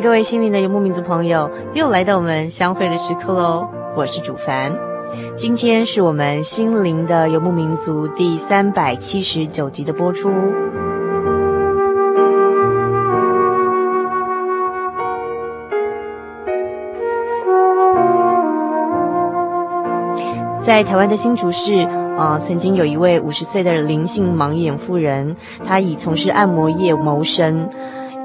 各位心灵的游牧民族朋友，又来到我们相会的时刻喽！我是主凡，今天是我们心灵的游牧民族第三百七十九集的播出。在台湾的新竹市，啊、呃，曾经有一位五十岁的林姓盲眼妇人，她以从事按摩业谋生。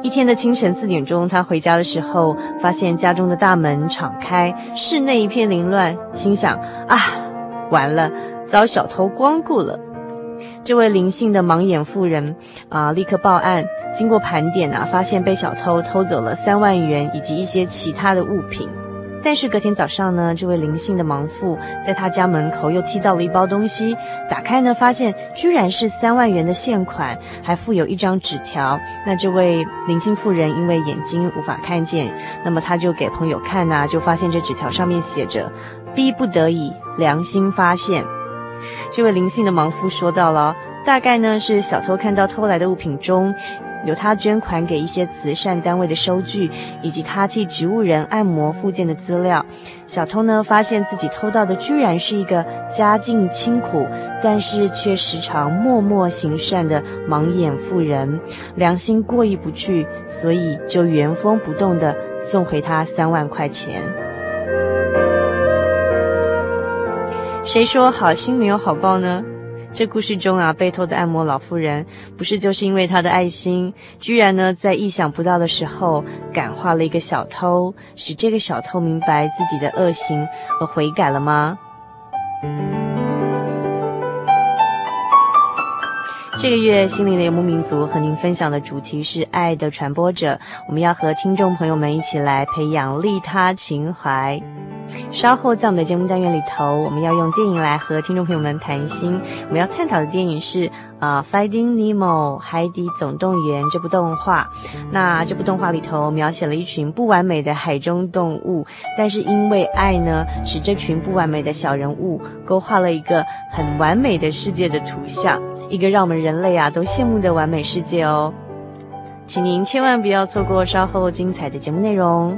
一天的清晨四点钟，他回家的时候，发现家中的大门敞开，室内一片凌乱，心想：啊，完了，遭小偷光顾了。这位灵性的盲眼妇人啊、立刻报案。经过盘点啊，发现被小偷偷走了三万元以及一些其他的物品。但是隔天早上呢，这位林姓的盲妇在他家门口又踢到了一包东西，打开呢，发现居然是三万元的现款，还附有一张纸条。那这位林姓妇人因为眼睛无法看见，那么他就给朋友看呐、就发现这纸条上面写着“逼不得已，良心发现”。这位林姓的盲妇说到了，大概呢是小偷看到偷来的物品中。有他捐款给一些慈善单位的收据，以及他替植物人按摩复健的资料。小偷呢，发现自己偷到的居然是一个家境清苦，但是却时常默默行善的盲眼妇人，良心过意不去，所以就原封不动地送回他三万块钱。谁说好心没有好报呢？这故事中啊，被偷的按摩老妇人，不是就是因为她的爱心，居然呢在意想不到的时候感化了一个小偷，使这个小偷明白自己的恶行而悔改了吗？这个月心灵的游牧民族和您分享的主题是爱的传播者，我们要和听众朋友们一起来培养利他情怀。稍后在我们的节目单元里头，我们要用电影来和听众朋友们谈心。我们要探讨的电影是呃《Finding Nemo》海底总动员这部动画。那这部动画里头描写了一群不完美的海中动物，但是因为爱呢，使这群不完美的小人物勾画了一个很完美的世界的图像，一个让我们人类啊都羡慕的完美世界哦。请您千万不要错过稍后精彩的节目内容。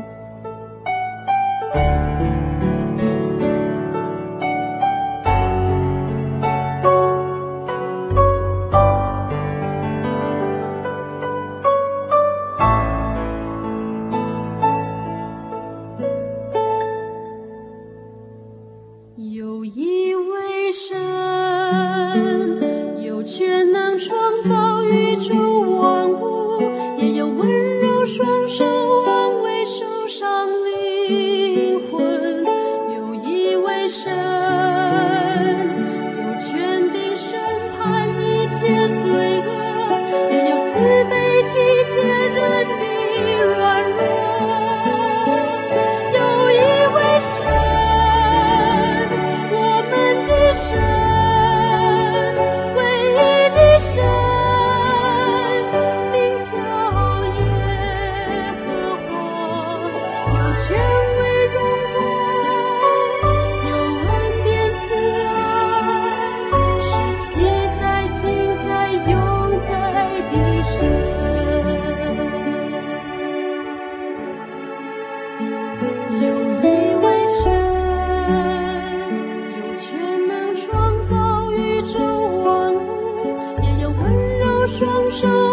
手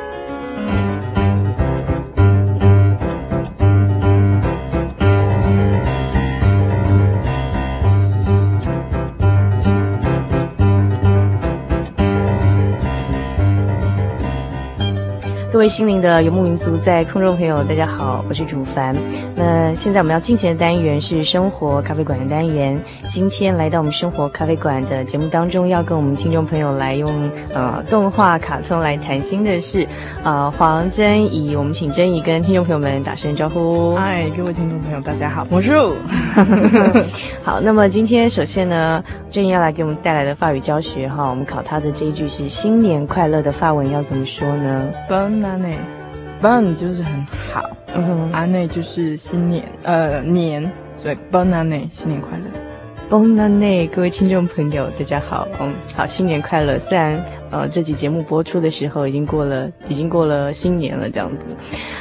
位心灵的游牧民族，在空中朋友，大家好，我是主凡。那现在我们要进行的单元是生活咖啡馆的单元。今天来到我们生活咖啡馆的节目当中，要跟我们听众朋友来用呃动画卡通来谈心的是 呃黄真怡。我们请真怡跟听众朋友们打声招呼。嗨，各位听众朋友，大家好，我是。好，那么今天首先呢，真怡要来给我们带来的法语教学哈，我们考他的这一句是新年快乐的法文要怎么说呢？安内，ban 就是很好，嗯哼，安内就是新年，呃年，所以 bon 安内，新年快乐，bon 安内，各位听众朋友，大家好，嗯，好，新年快乐，虽然。呃，这集节目播出的时候已经过了，已经过了新年了，这样子。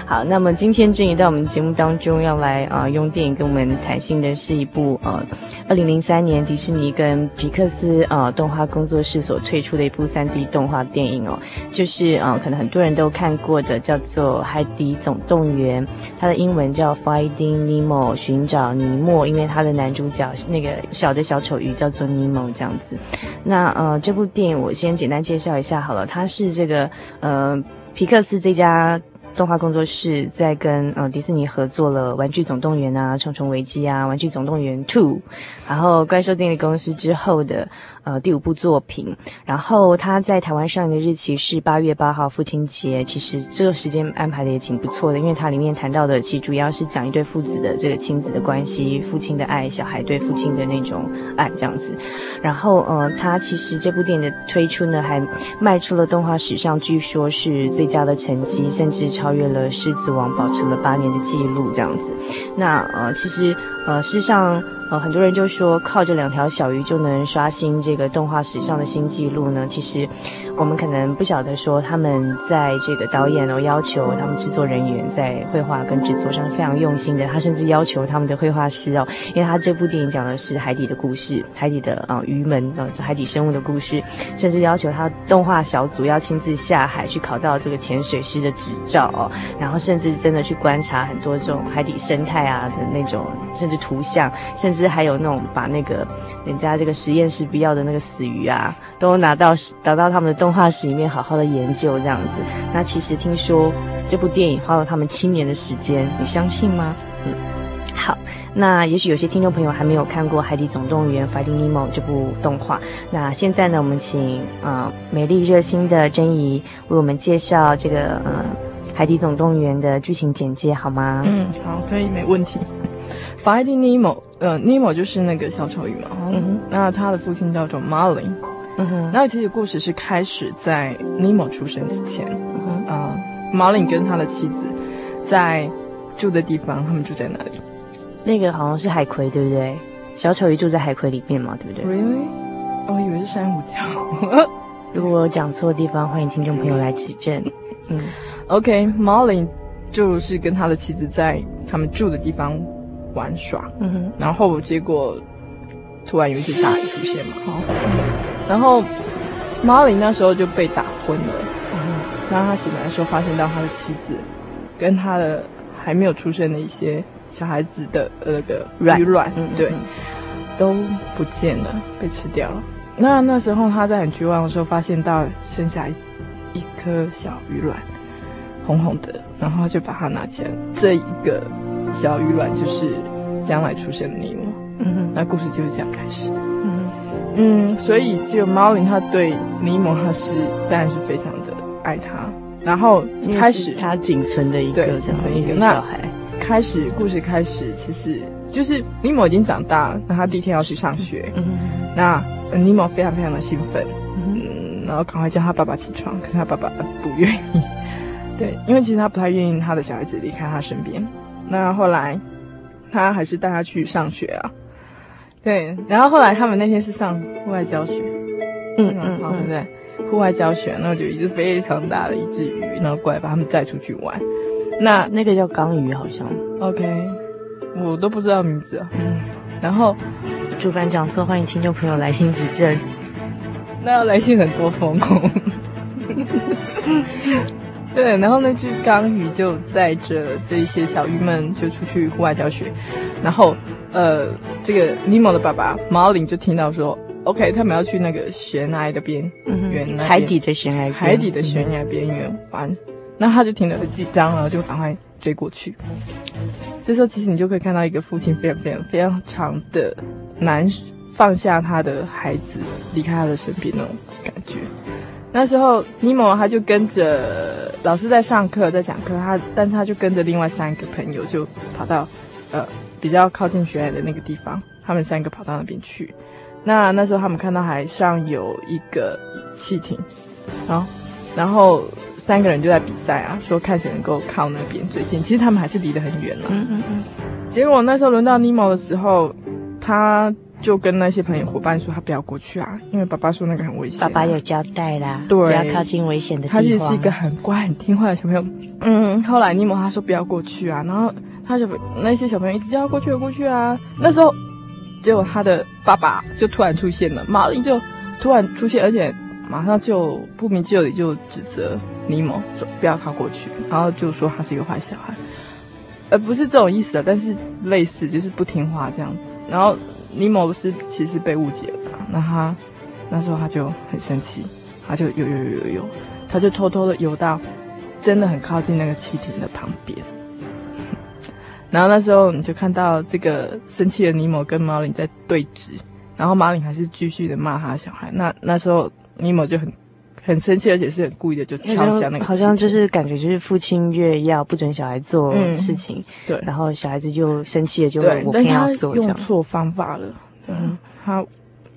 好，那么今天禛宜到我们节目当中要来啊、用电影跟我们谈心的是一部呃，二零零三年迪士尼跟皮克斯、呃、动画工作室所推出的一部三 D 动画电影哦，就是啊、可能很多人都看过的，叫做《海底总动员》，它的英文叫 Finding Nemo，寻找尼莫，因为它的男主角那个小的小丑鱼叫做尼莫这样子。那呃，这部电影我先简单介笑。一下好了，他是这个呃皮克斯这家动画工作室在跟呃迪士尼合作了《玩具总动员》啊，《重重危机》啊，《玩具总动员 Two》，然后怪兽电力公司之后的。呃，第五部作品，然后他在台湾上映的日期是八月八号父亲节。其实这个时间安排的也挺不错的，因为它里面谈到的其实主要是讲一对父子的这个亲子的关系，父亲的爱，小孩对父亲的那种爱这样子。然后呃，他其实这部电影的推出呢，还迈出了动画史上据说是最佳的成绩，甚至超越了《狮子王》，保持了八年的记录这样子。那呃，其实呃，事实上。呃，很多人就说靠着两条小鱼就能刷新这个动画史上的新纪录呢。其实，我们可能不晓得说他们在这个导演哦要求他们制作人员在绘画跟制作上非常用心的。他甚至要求他们的绘画师哦，因为他这部电影讲的是海底的故事，海底的啊、呃、鱼们啊、呃、海底生物的故事，甚至要求他动画小组要亲自下海去考到这个潜水师的执照哦，然后甚至真的去观察很多这种海底生态啊的那种，甚至图像，甚至。还有那种把那个人家这个实验室必要的那个死鱼啊，都拿到拿到他们的动画室里面好好的研究这样子。那其实听说这部电影花了他们七年的时间，你相信吗？嗯，好，那也许有些听众朋友还没有看过《海底总动员》（Finding Nemo） 这部动画。那现在呢，我们请啊、美丽热心的珍姨为我们介绍这个呃《海底总动员》的剧情简介好吗？嗯，好，可以，没问题。Finding Nemo，呃，Nemo 就是那个小丑鱼嘛。嗯哼。那他的父亲叫做 Marlin。嗯哼。那其实故事是开始在 Nemo 出生之前。嗯哼。啊、呃，Marlin 跟他的妻子在住的地方，他们住在哪里？那个好像是海葵，对不对？小丑鱼住在海葵里面嘛，对不对？Really？我、oh, 以为是珊瑚礁。如果我讲错的地方，欢迎听众朋友来指正。嗯。OK，Marlin、就是跟他的妻子在他们住的地方。玩耍，嗯哼，然后结果突然有一只大鱼出现嘛，好，然后马林那时候就被打昏了，然后他醒来的时候发现到他的妻子跟他的还没有出生的一些小孩子的那个鱼卵，嗯，对，都不见了，被吃掉了。那那时候他在很绝望的时候，发现到剩下一一颗小鱼卵，红红的，然后就把它拿起来，这一个。小鱼卵就是将来出生的尼莫，嗯。哼，那故事就是这样开始，嗯。嗯，所以这个猫林他对尼莫他是当然是非常的爱他，然后开始他仅存的一个这样一个小孩，开始故事开始其实就是尼莫已经长大了，那他第一天要去上学，嗯。哼，那尼莫非常非常的兴奋，嗯，然后赶快叫他爸爸起床，可是他爸爸不愿意，对，因为其实他不太愿意他的小孩子离开他身边。那后来，他还是带他去上学啊。对，然后后来他们那天是上户外教学，嗯嗯，好，对不对？户外教学，那我就一只非常大的一只鱼，然后过来把他们载出去玩。那那个叫缸鱼，好像。OK，我都不知道名字啊。嗯，然后主办讲错，欢迎听众朋友来信指正。那要来信很多封哦。对，然后那只缸鱼就载着这一些小鱼们就出去户外教学，然后呃，这个尼莫的爸爸毛林就听到说。OK，他们要去那个悬崖的边缘，嗯，海底的悬崖，海底的悬崖边缘玩。那、嗯、他就听了很紧张，然后就赶快追过去。这时候，其实你就可以看到一个父亲非常非常非常长的难放下他的孩子，离开他的身边那种感觉。那时候，尼莫他就跟着老师在上课，在讲课，他但是他就跟着另外三个朋友就跑到呃比较靠近悬崖的那个地方，他们三个跑到那边去。那那时候他们看到海上有一个汽艇，然后然后三个人就在比赛啊，说看谁能够靠那边最近。其实他们还是离得很远了。嗯嗯嗯。结果那时候轮到尼莫的时候，他就跟那些朋友伙伴说他不要过去啊，因为爸爸说那个很危险啊。爸爸有交代啦，对，不要靠近危险的地方。他其实是一个很乖很听话的小朋友。嗯，后来尼莫他说不要过去啊，然后他就那些小朋友一直叫他过去过去啊，那时候。结果他的爸爸就突然出现了，马丽就突然出现，而且马上就不明就里就指责尼莫说不要靠过去，然后就说他是一个坏小孩，呃不是这种意思啊，但是类似就是不听话这样子。然后尼莫是其实被误解了，那他那时候他就很生气，他就游游游游游，他就偷偷的游到真的很靠近那个汽艇的旁边。然后那时候你就看到这个生气的尼莫跟马林在对峙，然后马林还是继续的骂他小孩。那那时候尼莫就很很生气，而且是很故意的就敲响那个。好像就是感觉就是父亲越要不准小孩做事情，嗯、对，然后小孩子就生气了，就我偏要做这样。用错方法了，嗯，他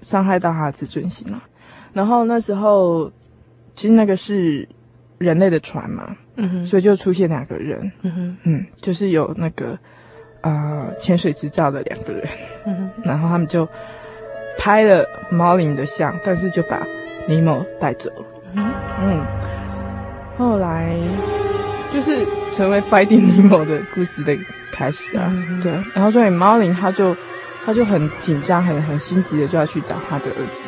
伤害到他的自尊心了。然后那时候其实那个是人类的船嘛。嗯哼，所以就出现两个人，嗯哼，嗯，就是有那个呃潜水执照的两个人，嗯哼，然后他们就拍了毛林的像，但是就把尼莫带走了，嗯，嗯，后来就是成为 Finding Nemo 的故事的开始啊，嗯、对，然后所以猫林他就他就很紧张，很很心急的就要去找他的儿子，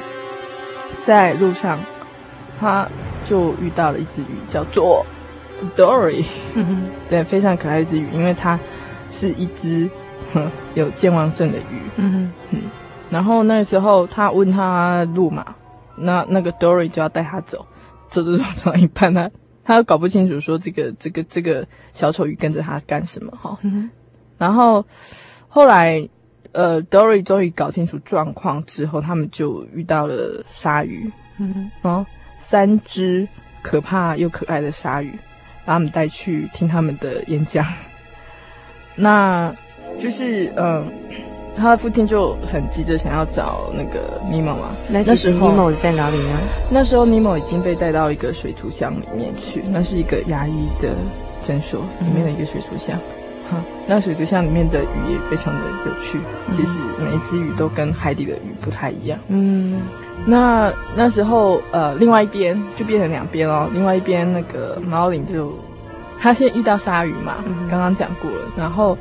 在路上他就遇到了一只鱼，叫做。Dory，对，非常可爱一只鱼，因为它是一只 有健忘症的鱼，嗯哼，嗯，然后那时候他问他路嘛，那那个 Dory 就要带他走，走走走走到一半，他他搞不清楚说这个这个这个小丑鱼跟着他干什么哈，嗯，然后后来呃 Dory 终于搞清楚状况之后，他们就遇到了鲨鱼，嗯哼，然后三只可怕又可爱的鲨鱼。把他们带去听他们的演讲，那就是嗯，他的父亲就很急着想要找那个尼莫嘛。那时候尼莫在哪里呢？那时候尼莫已经被带到一个水族箱里面去，那是一个牙医的诊所里面的一个水族箱。哈、嗯，那水族箱里面的鱼也非常的有趣，嗯、其实每一只鱼都跟海底的鱼不太一样。嗯。那那时候，呃，另外一边就变成两边哦。另外一边那个毛林就，他先遇到鲨鱼嘛，嗯、刚刚讲过了，然后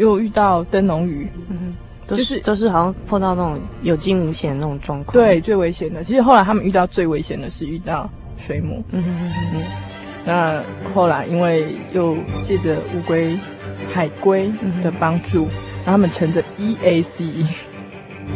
又遇到灯笼鱼，嗯，就是都是好像碰到那种有惊无险的那种状况。对，最危险的。其实后来他们遇到最危险的是遇到水母。嗯哼哼哼嗯。那后来因为又借着乌龟、海龟的帮助，让、嗯、他们乘着 EAC。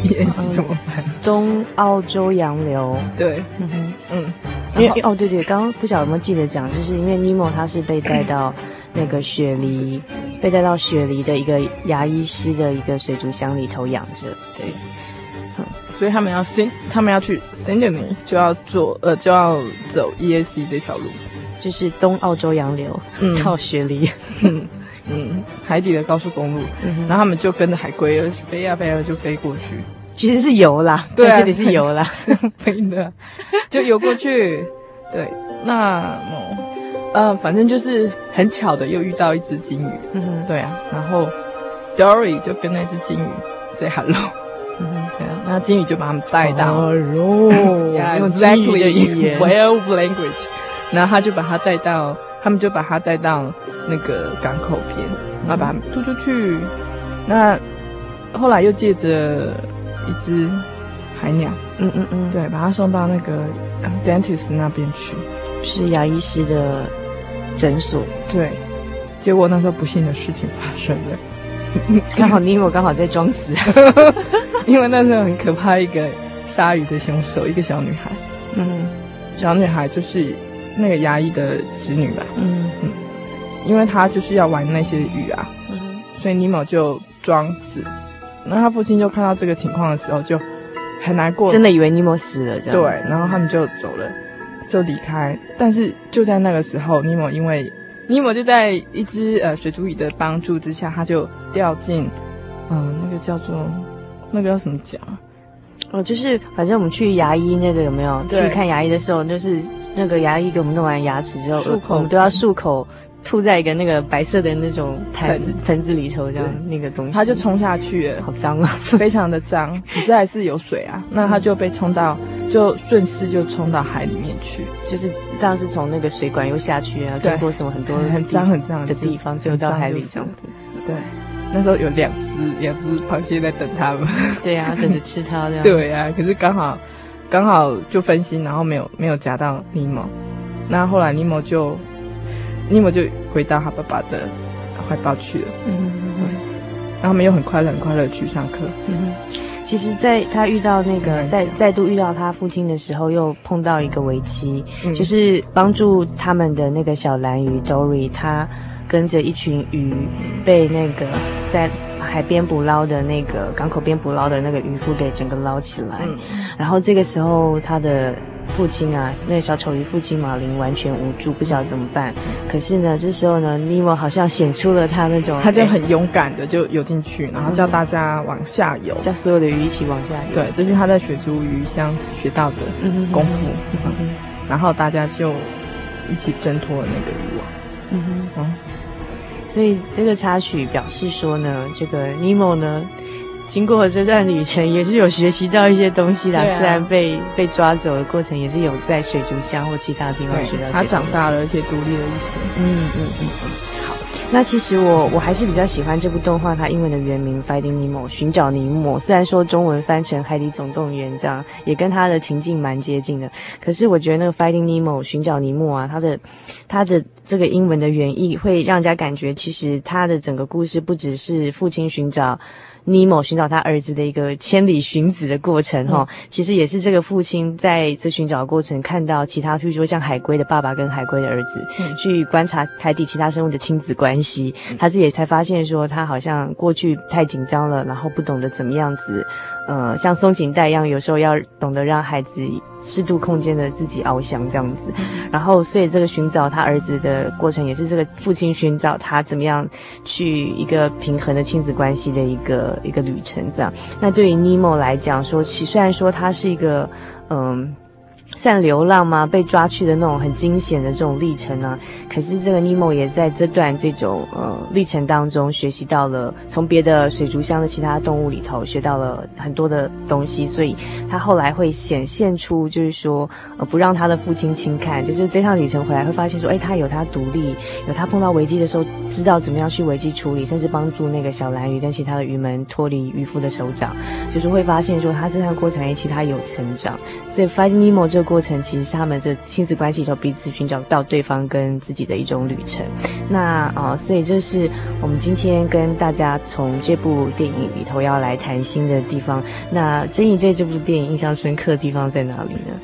也是怎么办？东澳洲洋流，对，嗯哼，嗯，因为哦，对对，刚刚不晓得有没有记得讲，就是因为尼莫他是被带到那个雪梨，被带到雪梨的一个牙医师的一个水族箱里头养着，对，嗯，所以他们要 Sydney，他们要去 Sydney 就要坐呃就要走 EAC 这条路，就是东澳洲洋流，嗯，到雪梨。嗯嗯，海底的高速公路，嗯、然后他们就跟着海龟飞呀飞呀就飞过去，其实是游啦，对啊，这里是游啦，是飞的，就游过去。对，那呃，反正就是很巧的又遇到一只金鱼，嗯哼，对啊，然后 Dory 就跟那只金鱼 say hello，嗯对啊，那金鱼就把他们带到，用鲸鱼的语言，whale language，然后他就把他带到，他们就把他带到那个港口边，然后把他们吐出去。那后来又借着一只海鸟，嗯嗯嗯，对，把他送到那个 dentist 那边去，是牙医师的诊所。对，结果那时候不幸的事情发生了。刚好尼莫刚好在装死，因为那时候很可怕，一个鲨鱼的凶手，一个小女孩，嗯，小女孩就是那个牙医的侄女吧，嗯。嗯，因为她就是要玩那些鱼啊，嗯，所以尼莫就装死，然后他父亲就看到这个情况的时候就很难过，真的以为尼莫死了，这样，对，然后他们就走了，就离开，但是就在那个时候，尼莫因为。尼莫就在一只呃水族鱼的帮助之下，他就掉进，嗯、呃，那个叫做那个叫什么讲？哦，就是反正我们去牙医那个有没有？去看牙医的时候，就是那个牙医给我们弄完牙齿之后，口我们都要漱口。吐在一个那个白色的那种盆盆子里头，这样那个东西，它就冲下去了，好脏啊，非常的脏。可是还是有水啊，那它就被冲到，就顺势就冲到海里面去，就是这样是从那个水管又下去啊，经过什么很多很脏很脏的地方，最后到海里这样子。对，那时候有两只两只螃蟹在等他们，对啊，等着吃它这样。对啊，可是刚好刚好就分心，然后没有没有夹到尼莫，那后来尼莫就。尼莫就回到他爸爸的怀抱去了。嗯嗯嗯。然后他们又很快乐、很快乐去上课。嗯。其实，在他遇到那个再再度遇到他父亲的时候，又碰到一个危机，嗯、就是帮助他们的那个小蓝鱼 Dory，他跟着一群鱼被那个在海边捕捞的那个港口边捕捞的那个渔夫给整个捞起来。嗯。然后这个时候，他的。父亲啊，那个小丑鱼父亲马林完全无助，不知道怎么办。可是呢，这时候呢，尼莫好像显出了他那种，他就很勇敢的就游进去，然后叫大家往下游，叫所有的鱼一起往下游。对，这是他在水族鱼箱学到的功夫。然后大家就一起挣脱了那个渔网。嗯哼，嗯，所以这个插曲表示说呢，这个尼莫呢。经过这段旅程，也是有学习到一些东西的。虽然被被抓走的过程，也是有在水族箱或其他地方学到。他长大了，而且独立了一些。嗯嗯嗯嗯。好，那其实我我还是比较喜欢这部动画，它英文的原名《Finding Nemo》寻找尼莫。虽然说中文翻成《海底总动员》这样，也跟它的情境蛮接近的。可是我觉得那个《Finding Nemo》寻找尼莫啊，它的它的这个英文的原意会让人家感觉，其实它的整个故事不只是父亲寻找。尼莫寻找他儿子的一个千里寻子的过程，哈、嗯，其实也是这个父亲在这寻找的过程看到其他，譬如说像海龟的爸爸跟海龟的儿子，嗯、去观察海底其他生物的亲子关系，嗯、他自己也才发现说他好像过去太紧张了，然后不懂得怎么样子。呃，像松紧带一样，有时候要懂得让孩子适度空间的自己翱翔这样子。然后，所以这个寻找他儿子的过程，也是这个父亲寻找他怎么样去一个平衡的亲子关系的一个一个旅程。这样，那对于尼莫来讲说，其虽然说他是一个嗯。呃算流浪吗？被抓去的那种很惊险的这种历程呢、啊？可是这个尼莫也在这段这种呃历程当中学习到了，从别的水族箱的其他动物里头学到了很多的东西，所以他后来会显现出就是说呃不让他的父亲轻看，就是这趟旅程回来会发现说，哎，他有他独立，有他碰到危机的时候知道怎么样去危机处理，甚至帮助那个小蓝鱼跟其他的鱼们脱离渔夫的手掌，就是会发现说他这趟过程哎其他有成长，所以 Finding Nemo 这个过程其实是他们这亲子关系里头彼此寻找到对方跟自己的一种旅程。那啊、所以这是我们今天跟大家从这部电影里头要来谈心的地方。那珍妮对这部电影印象深刻的地方在哪里呢？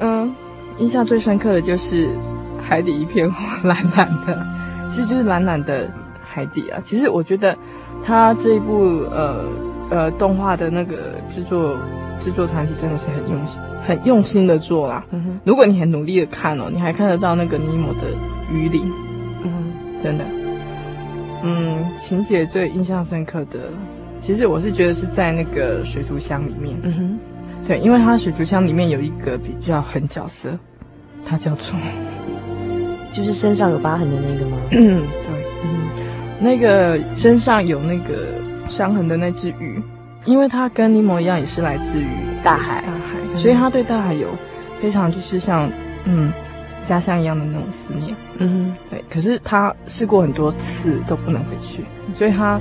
嗯，印象最深刻的就是海底一片蓝蓝的，其实就是蓝蓝的海底啊。其实我觉得他这一部呃呃动画的那个制作制作团体真的是很用心。很用心的做啦，嗯，如果你很努力的看哦，你还看得到那个尼莫的鱼鳞，嗯哼，真的，嗯，情节最印象深刻的，其实我是觉得是在那个水族箱里面，嗯哼，对，因为它水族箱里面有一个比较狠角色，它叫做，就是身上有疤痕的那个吗？嗯，对，嗯，那个身上有那个伤痕的那只鱼，因为它跟尼莫一样，也是来自于大海，大海，所以他对大海有非常就是像嗯家乡一样的那种思念。嗯，对。可是他试过很多次都不能回去，所以他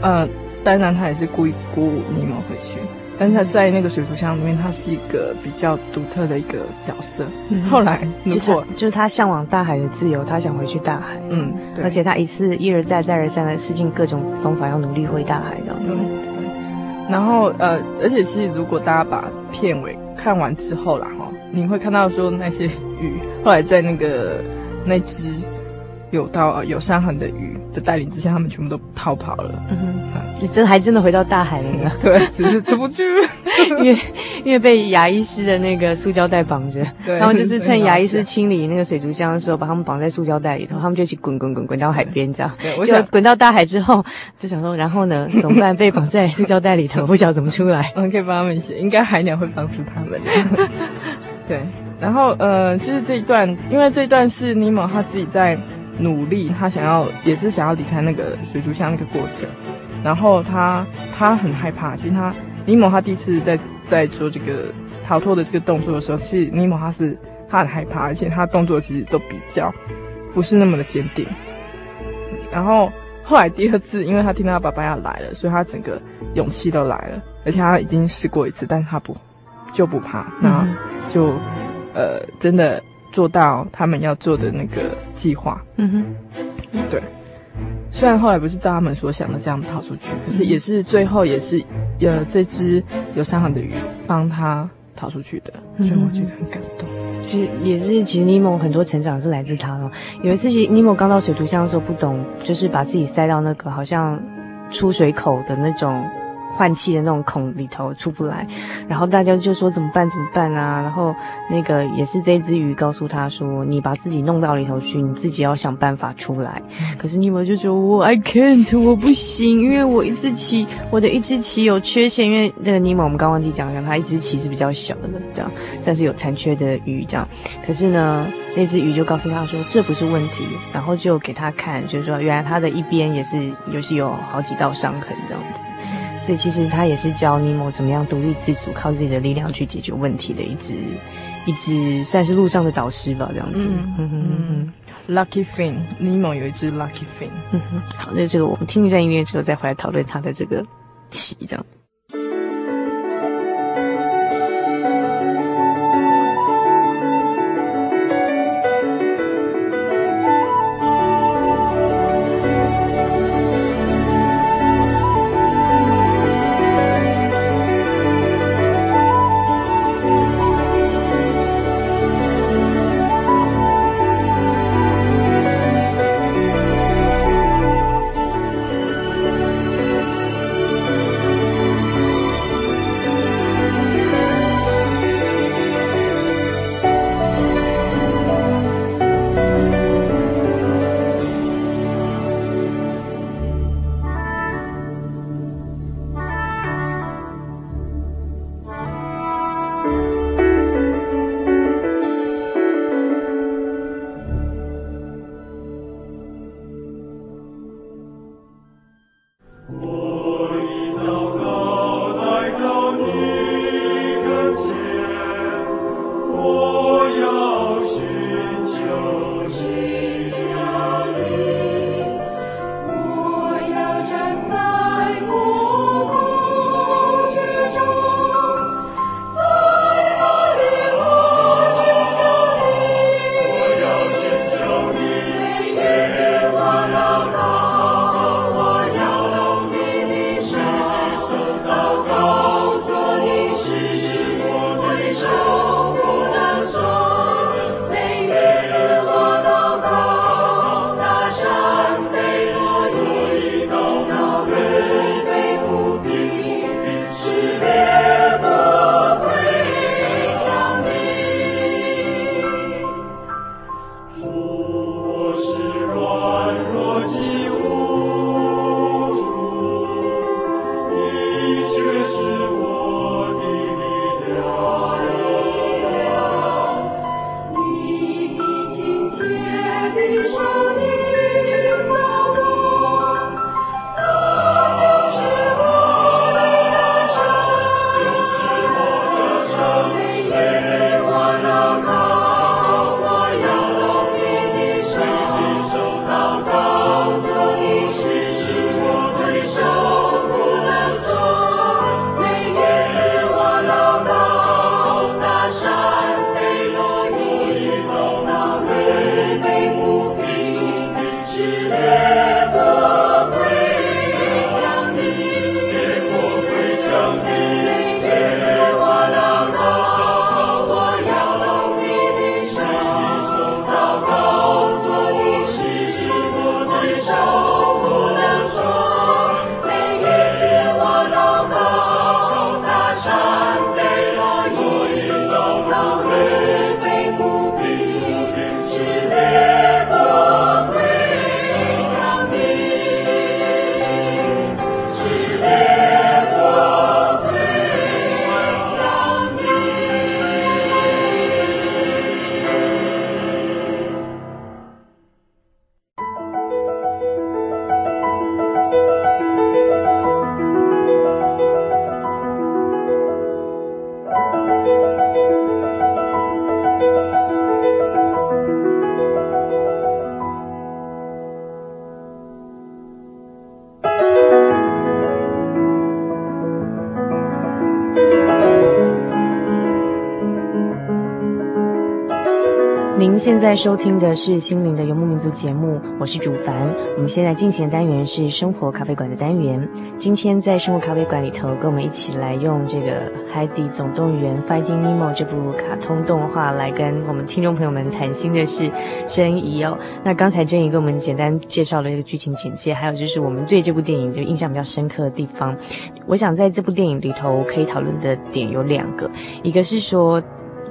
呃，当然他也是故意鼓舞尼莫回去。但是他在那个水族箱里面，他是一个比较独特的一个角色。嗯、后来如果就是他向往大海的自由，他想回去大海。嗯，对。而且他一次一而再再而三的试尽各种方法，要努力回大海这样子。嗯，对。然后呃，而且其实如果大家把片尾看完之后啦，哈，你会看到说那些鱼后来在那个那只有到有伤痕的鱼的带领之下，他们全部都逃跑了。嗯哼，你真还真的回到大海了呢？对，只是出不去，因为因为被牙医师的那个塑胶袋绑着。对，他们就是趁牙医师清理那个水族箱的时候，把他们绑在塑胶袋里头，他们就一起滚滚滚滚到海边，这样。对，我想滚到大海之后，就想说，然后呢，怎么办？被绑在塑胶袋里头，不晓得怎么出来。我们可以帮他们写，应该海鸟会帮助他们。对，然后呃，就是这一段，因为这一段是尼莫他自己在。努力，他想要也是想要离开那个水族箱那个过程，然后他他很害怕。其实他尼莫他第一次在在做这个逃脱的这个动作的时候，其实尼莫他是他很害怕，而且他动作其实都比较不是那么的坚定。然后后来第二次，因为他听到他爸爸要来了，所以他整个勇气都来了，而且他已经试过一次，但是他不就不怕，那就、呃真的。做到他们要做的那个计划。嗯哼，对。虽然后来不是照他们所想的这样跑出去，可是也是最后也是，呃，这只有伤痕的鱼帮他逃出去的，所以我觉得很感动。其实也是，其实尼莫很多成长是来自他的。有一次，其实尼莫刚到水族箱的时候不懂，就是把自己塞到那个好像出水口的那种。换气的那种孔里头出不来，然后大家就说怎么办？怎么办啊？然后那个也是这只鱼告诉他说：“你把自己弄到里头去，你自己要想办法出来。嗯”可是尼莫就说：“我 I can't，我不行，因为我一只鳍，我的一只鳍有缺陷。因为那个尼莫，我们刚忘记讲讲，他一只鳍是比较小的，这样算是有残缺的鱼。这样，可是呢，那只鱼就告诉他说这不是问题，然后就给他看，就是说原来他的一边也是也是有好几道伤痕这样子。”所以其实他也是教尼莫怎么样独立自主，靠自己的力量去解决问题的一只，一只算是路上的导师吧，这样子。嗯嗯嗯。Lucky fin，尼莫有一只 Lucky fin。嗯哼。好，那这个我们听一段音乐之后再回来讨论他的这个棋，这样。现在收听的是《心灵的游牧民族》节目，我是主凡。我们现在进行的单元是生活咖啡馆的单元。今天在生活咖啡馆里头，跟我们一起来用这个《海底总动员》（Finding Nemo） 这部卡通动画来跟我们听众朋友们谈心的是珍怡哦。那刚才珍怡给我们简单介绍了一个剧情简介，还有就是我们对这部电影就印象比较深刻的地方。我想在这部电影里头可以讨论的点有两个，一个是说。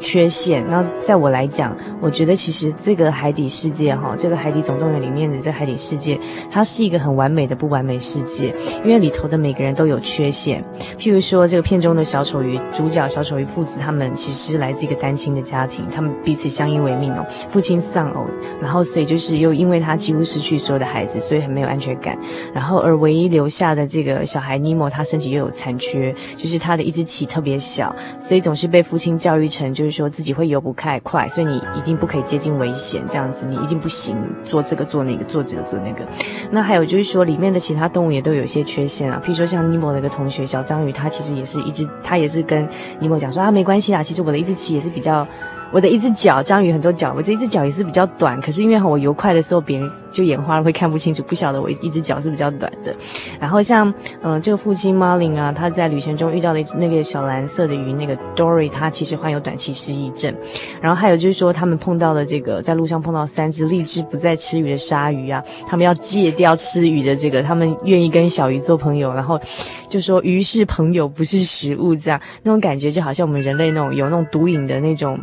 缺陷。那在我来讲，我觉得其实这个海底世界哈，这个海底总动员里面的这海底世界，它是一个很完美的不完美世界，因为里头的每个人都有缺陷。譬如说，这个片中的小丑鱼主角小丑鱼父子，他们其实来自一个单亲的家庭，他们彼此相依为命哦。父亲丧偶，然后所以就是又因为他几乎失去所有的孩子，所以很没有安全感。然后而唯一留下的这个小孩尼莫，他身体又有残缺，就是他的一只鳍特别小，所以总是被父亲教育成就是。说自己会游不太快，所以你一定不可以接近危险，这样子你一定不行，做这个做那个，做这个做那个。那还有就是说，里面的其他动物也都有一些缺陷啊，譬如说像尼莫的一个同学小章鱼，他其实也是一直，他也是跟尼莫讲说啊，没关系啦，其实我的一只鳍也是比较。我的一只脚，章鱼很多脚，我这一只脚也是比较短。可是因为我游快的时候，别人就眼花了，会看不清楚，不晓得我一只脚是比较短的。然后像，嗯、这个父亲 m a l i n 啊，他在旅程中遇到了那个小蓝色的鱼，那个 Dory，他其实患有短期失忆症。然后还有就是说，他们碰到了这个在路上碰到三只立志不再吃鱼的鲨鱼啊，他们要戒掉吃鱼的这个，他们愿意跟小鱼做朋友，然后就说鱼是朋友，不是食物，这样那种感觉就好像我们人类那种有那种毒瘾的那种。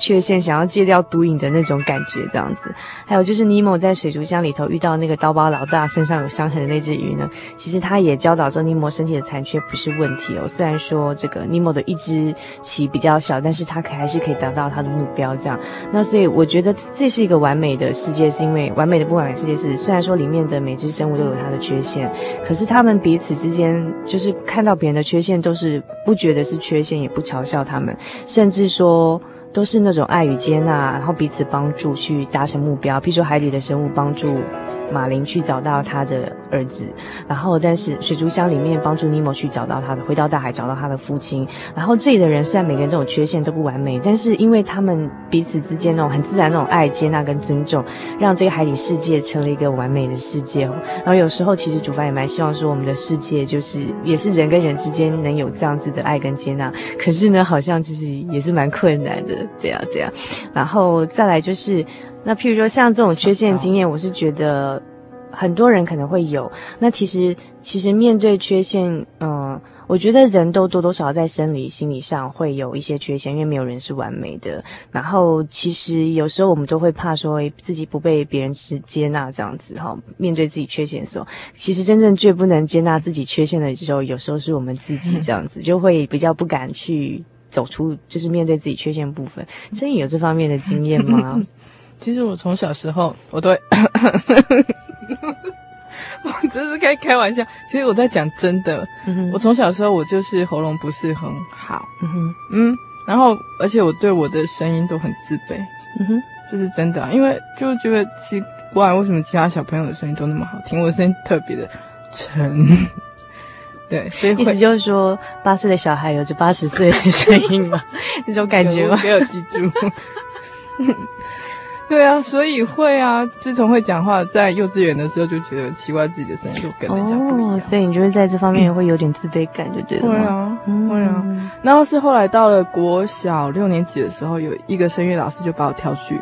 缺陷，想要戒掉毒瘾的那种感觉，这样子。还有就是尼莫在水族箱里头遇到那个刀疤老大身上有伤痕的那只鱼呢，其实他也教导着尼莫身体的残缺不是问题哦。虽然说这个尼莫的一只鳍比较小，但是他可还是可以达到他的目标。这样，那所以我觉得这是一个完美的世界，是因为完美的不完美世界是虽然说里面的每只生物都有它的缺陷，可是他们彼此之间就是看到别人的缺陷都是不觉得是缺陷，也不嘲笑他们，甚至说。都是那种爱与接纳，然后彼此帮助去达成目标。譬如说海底的生物帮助马林去找到他的儿子，然后但是水族箱里面帮助尼莫去找到他的，回到大海找到他的父亲。然后这里的人虽然每个人都有缺陷，都不完美，但是因为他们彼此之间那种很自然那种爱、接纳跟尊重，让这个海底世界成了一个完美的世界。然后有时候其实主办也蛮希望说，我们的世界就是也是人跟人之间能有这样子的爱跟接纳。可是呢，好像其实也是蛮困难的，这样这样。然后再来就是。那譬如说像这种缺陷经验，我是觉得很多人可能会有。那其实其实面对缺陷，嗯，我觉得人都多多少少在生理、心理上会有一些缺陷，因为没有人是完美的。然后其实有时候我们都会怕说自己不被别人接接纳这样子哈。面对自己缺陷的时候，其实真正最不能接纳自己缺陷的时候，有时候是我们自己这样子，就会比较不敢去走出，就是面对自己缺陷部分。珍怡有这方面的经验吗？其实我从小时候，我都会，我这是开开玩笑。其实我在讲真的，嗯、我从小时候我就是喉咙不是很好，嗯哼，嗯，然后而且我对我的声音都很自卑，嗯哼，这是真的，因为就觉得奇怪，为什么其他小朋友的声音都那么好听，我的声音特别的沉，对，所以意思就是说，八岁的小孩有着八十岁的声音嘛，那种感觉吗？没有记住。对啊，所以会啊。自从会讲话，在幼稚园的时候就觉得奇怪，自己的声音就跟人家不一样。哦，所以你就是在这方面会有点自卑感，就对了。会啊，会啊。然后是后来到了国小六年级的时候，有一个声乐老师就把我挑去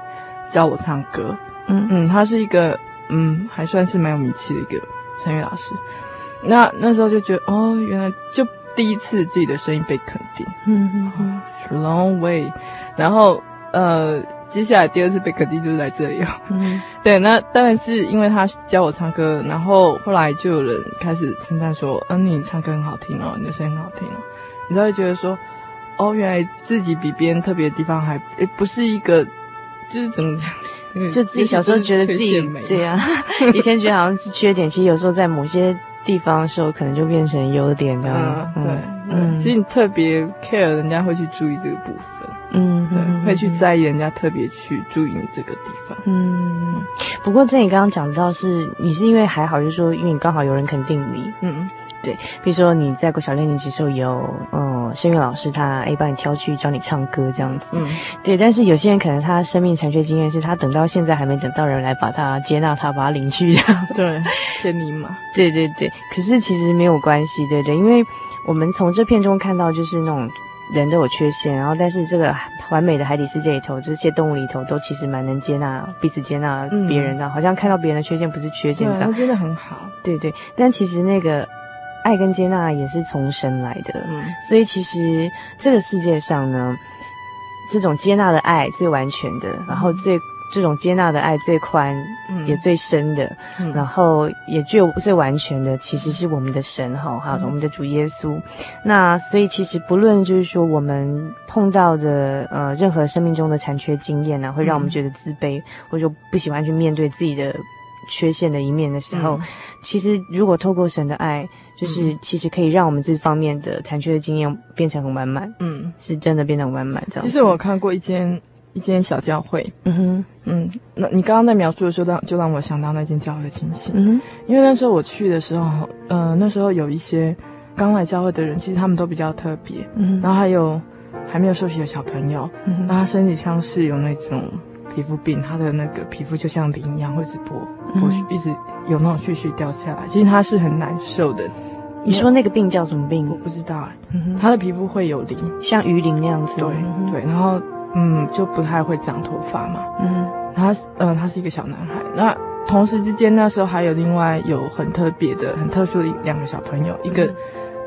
教我唱歌。嗯嗯，他是一个嗯还算是蛮有名气的一个声乐老师。那那时候就觉得哦，原来就第一次自己的声音被肯定。嗯嗯嗯，long way。然后呃。接下来第二次被肯定就是在这里哦。嗯，对，那当然是因为他教我唱歌，然后后来就有人开始称赞说：“嗯、啊，你唱歌很好听哦，你的声音很好听哦。”你才会觉得说：“哦，原来自己比别人特别的地方还诶不是一个，就是怎么讲？就自己小时候觉得自己对啊，以前觉得好像是缺点，其实有时候在某些地方的时候，可能就变成优点这样。嗯，对，嗯，其实你特别 care，人家会去注意这个部分。嗯，对，会去在意人家特别去注意你这个地方。嗯，不过这你刚刚讲到是，你是因为还好，就是说，因为你刚好有人肯定你。嗯，对，比如说你在国小六年级的时候有，嗯，声乐老师他哎帮你挑去教你唱歌这样子，嗯，对。但是有些人可能他生命残缺经验是他等到现在还没等到人来把他接纳他，把他领去这样，对，千里马，对对对。可是其实没有关系，对对，因为我们从这片中看到就是那种。人都有缺陷，然后但是这个完美的海底世界里头，这些动物里头都其实蛮能接纳彼此接纳别人的，嗯、好像看到别人的缺陷不是缺陷这样，真的很好。对对，但其实那个爱跟接纳也是从神来的，嗯，所以其实这个世界上呢，这种接纳的爱最完全的，然后最。嗯这种接纳的爱最宽，也最深的，嗯、然后也具有最完全的，其实是我们的神哈，哈、嗯，我们的主耶稣。那所以其实不论就是说我们碰到的呃任何生命中的残缺经验呢、啊，会让我们觉得自卑，嗯、或者说不喜欢去面对自己的缺陷的一面的时候，嗯、其实如果透过神的爱，就是其实可以让我们这方面的残缺的经验变成很完满，嗯，是真的变得很完满这样。其实我看过一间。一间小教会，嗯哼，嗯，那你刚刚在描述的时候，让就让我想到那间教会的情形，嗯哼，因为那时候我去的时候，呃，那时候有一些刚来教会的人，其实他们都比较特别，嗯哼，然后还有还没有受洗的小朋友，嗯哼，那他身体上是有那种皮肤病，他的那个皮肤就像鳞一样，会直剥剥絮，一直有那种絮絮掉下来，其实他是很难受的。你说那个病叫什么病？我不知道哎，他的皮肤会有鳞，像鱼鳞那样子，对对，然后。嗯，就不太会长头发嘛。嗯，他嗯，他是一个小男孩。那同时之间，那时候还有另外有很特别的、很特殊的两个小朋友，一个，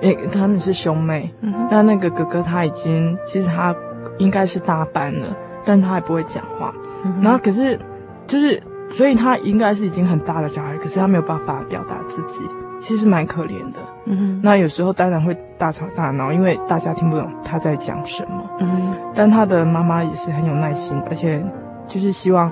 诶，他们是兄妹。嗯，那那个哥哥他已经，其实他应该是大班了，但他还不会讲话。嗯，然后可是，就是，所以他应该是已经很大的小孩，可是他没有办法表达自己。其实蛮可怜的，嗯哼，那有时候当然会大吵大闹，因为大家听不懂他在讲什么，嗯哼，但他的妈妈也是很有耐心，而且就是希望，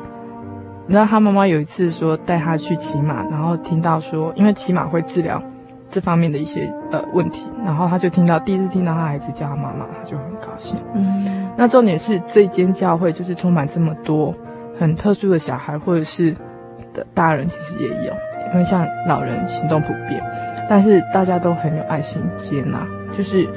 你知道他妈妈有一次说带他去骑马，然后听到说，因为骑马会治疗这方面的一些呃问题，然后他就听到第一次听到他孩子叫他妈妈，他就很高兴，嗯。哼，那重点是这间教会就是充满这么多很特殊的小孩或者是的大人，其实也有。因为像老人行动不便，但是大家都很有爱心接纳，就是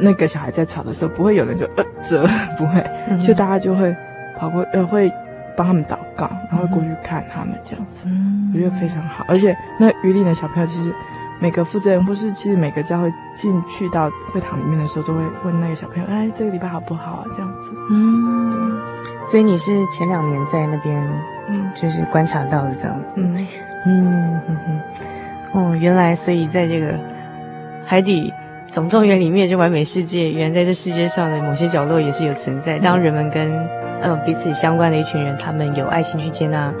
那个小孩在吵的时候，不会有人就呃责，不会，嗯、就大家就会跑过呃会帮他们祷告，然后会过去看他们这样子，嗯、我觉得非常好。而且那鱼鳞的小朋友，其实每个负责人或是其实每个教会进去到会堂里面的时候，都会问那个小朋友，哎，这个礼拜好不好啊？这样子。嗯，所以你是前两年在那边，嗯，就是观察到的这样子。嗯。嗯哼哼，哦，原来所以在这个海底总动员里面，这完美世界，原来在这世界上的某些角落也是有存在。当人们跟嗯、呃、彼此相关的一群人，他们有爱心去接纳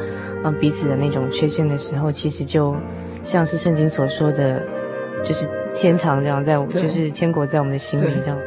嗯、呃、彼此的那种缺陷的时候，其实就像是圣经所说的，就是天堂这样，在我们就是天国在我们的心里这样。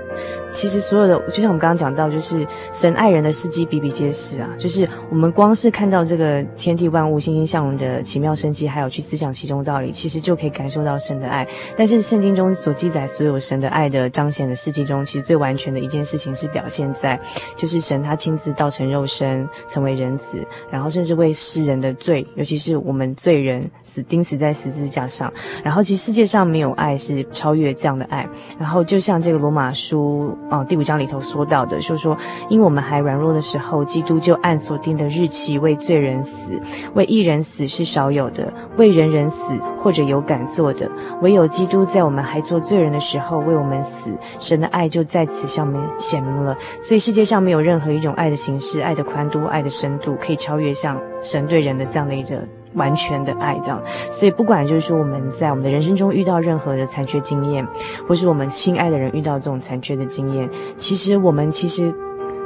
其实所有的，就像我们刚刚讲到，就是神爱人的事迹比比皆是啊。就是我们光是看到这个天地万物欣欣向荣的奇妙生机，还有去思想其中道理，其实就可以感受到神的爱。但是圣经中所记载所有神的爱的彰显的事迹中，其实最完全的一件事情是表现在，就是神他亲自道成肉身，成为人子，然后甚至为世人的罪，尤其是我们罪人死钉死在十字架上。然后其实世界上没有爱是超越这样的爱。然后就像这个罗马书。哦，第五章里头说到的，就是说，因为我们还软弱的时候，基督就按所定的日期为罪人死，为一人死是少有的，为人人死或者有敢做的，唯有基督在我们还做罪人的时候为我们死，神的爱就在此向我们显明了。所以世界上没有任何一种爱的形式、爱的宽度、爱的深度，可以超越像神对人的这样的一个。完全的爱，这样，所以不管就是说我们在我们的人生中遇到任何的残缺经验，或是我们亲爱的人遇到这种残缺的经验，其实我们其实，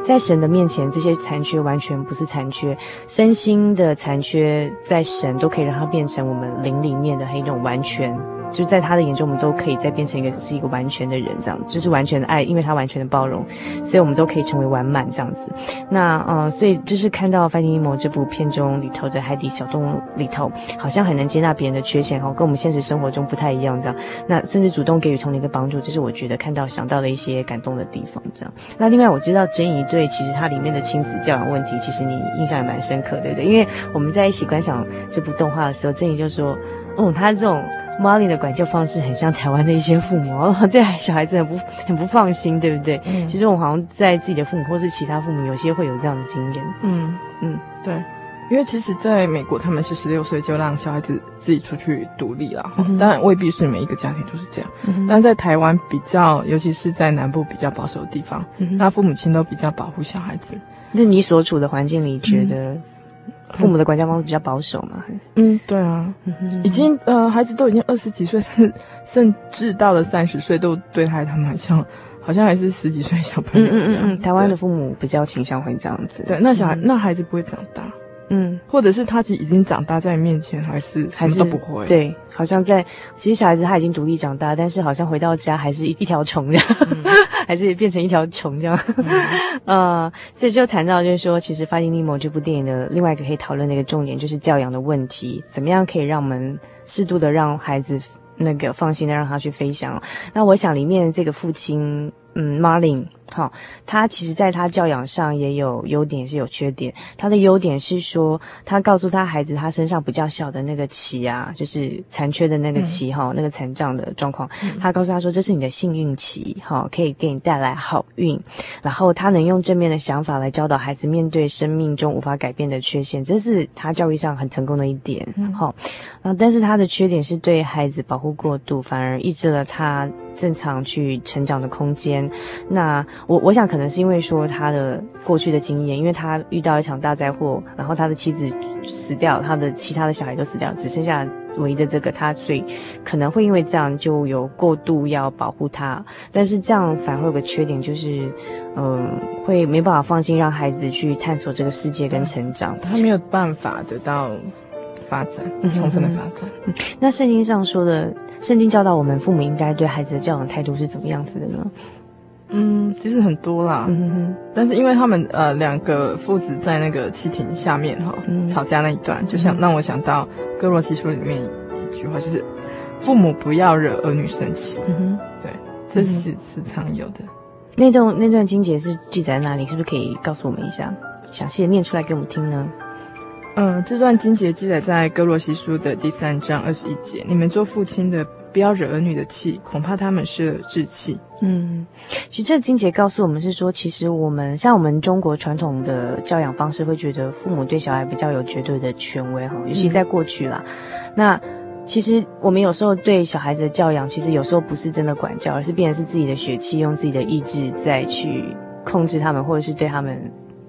在神的面前，这些残缺完全不是残缺，身心的残缺，在神都可以让它变成我们灵里面的一种完全。就在他的眼中，我们都可以再变成一个是一个完全的人，这样就是完全的爱，因为他完全的包容，所以我们都可以成为完满这样子。那呃，所以就是看到《Finding Nemo》这部片中里头的海底小动物里头，好像很能接纳别人的缺陷哦，跟我们现实生活中不太一样这样。那甚至主动给予同龄的帮助，这是我觉得看到想到的一些感动的地方这样。那另外我知道真仪对其实它里面的亲子教养问题，其实你印象也蛮深刻，对不对？因为我们在一起观赏这部动画的时候，真仪就说，嗯，他这种。Marlin 的管教方式很像台湾的一些父母，对小孩子很不很不放心，对不对？嗯，其实我好像在自己的父母或是其他父母，有些会有这样的经验。嗯嗯，对。因为其实在美国，他们是十六岁就让小孩子自己出去独立了。当然，未必是每一个家庭都是这样。但在台湾比较，尤其是在南部比较保守的地方，那父母亲都比较保护小孩子。那你所处的环境里，觉得父母的管教方式比较保守嘛？嗯，对啊，已经呃，孩子都已经二十几岁，甚甚至到了三十岁，都对待他们好像好像还是十几岁小朋友。嗯嗯嗯，台湾的父母比较倾向会这样子。对，那小孩那孩子不会长大。嗯，或者是他其实已经长大在你面前，还是还是都不会。对，好像在其实小孩子他已经独立长大，但是好像回到家还是一一条虫这样，嗯、还是变成一条虫这样。嗯、呃，所以就谈到就是说，其实《Finding Nemo》这部电影的另外一个可以讨论的一个重点就是教养的问题，怎么样可以让我们适度的让孩子那个放心的让他去飞翔。那我想里面这个父亲。嗯，Marlin，好，他其实在他教养上也有优点，也是有缺点。他的优点是说，他告诉他孩子，他身上比较小的那个鳍啊，就是残缺的那个鳍哈，嗯、那个残障的状况。嗯、他告诉他说，这是你的幸运棋，哈，可以给你带来好运。然后他能用正面的想法来教导孩子面对生命中无法改变的缺陷，这是他教育上很成功的一点。好、嗯，但是他的缺点是对孩子保护过度，反而抑制了他正常去成长的空间。那我我想可能是因为说他的过去的经验，因为他遇到一场大灾祸，然后他的妻子死掉，他的其他的小孩都死掉，只剩下唯一的这个他，所以可能会因为这样就有过度要保护他，但是这样反而会有个缺点，就是嗯、会没办法放心让孩子去探索这个世界跟成长，他没有办法得到发展，充分的发展。嗯、那圣经上说的，圣经教导我们父母应该对孩子的教养态度是怎么样子的呢？嗯，其实很多啦，嗯、但是因为他们呃两个父子在那个汽艇下面哈、嗯、吵架那一段，就想让我想到哥罗西书里面一句话，就是父母不要惹儿女生气。嗯、哼对，这是时常有的。那段那段经节是记载在哪里？是不是可以告诉我们一下，详细的念出来给我们听呢？嗯，这段经节记载在哥罗西书的第三章二十一节，你们做父亲的。不要惹儿女的气，恐怕他们失了志气。嗯，其实这个经节告诉我们是说，其实我们像我们中国传统的教养方式，会觉得父母对小孩比较有绝对的权威哈，尤其在过去啦。嗯、那其实我们有时候对小孩子的教养，其实有时候不是真的管教，而是变成是自己的血气，用自己的意志再去控制他们，或者是对他们。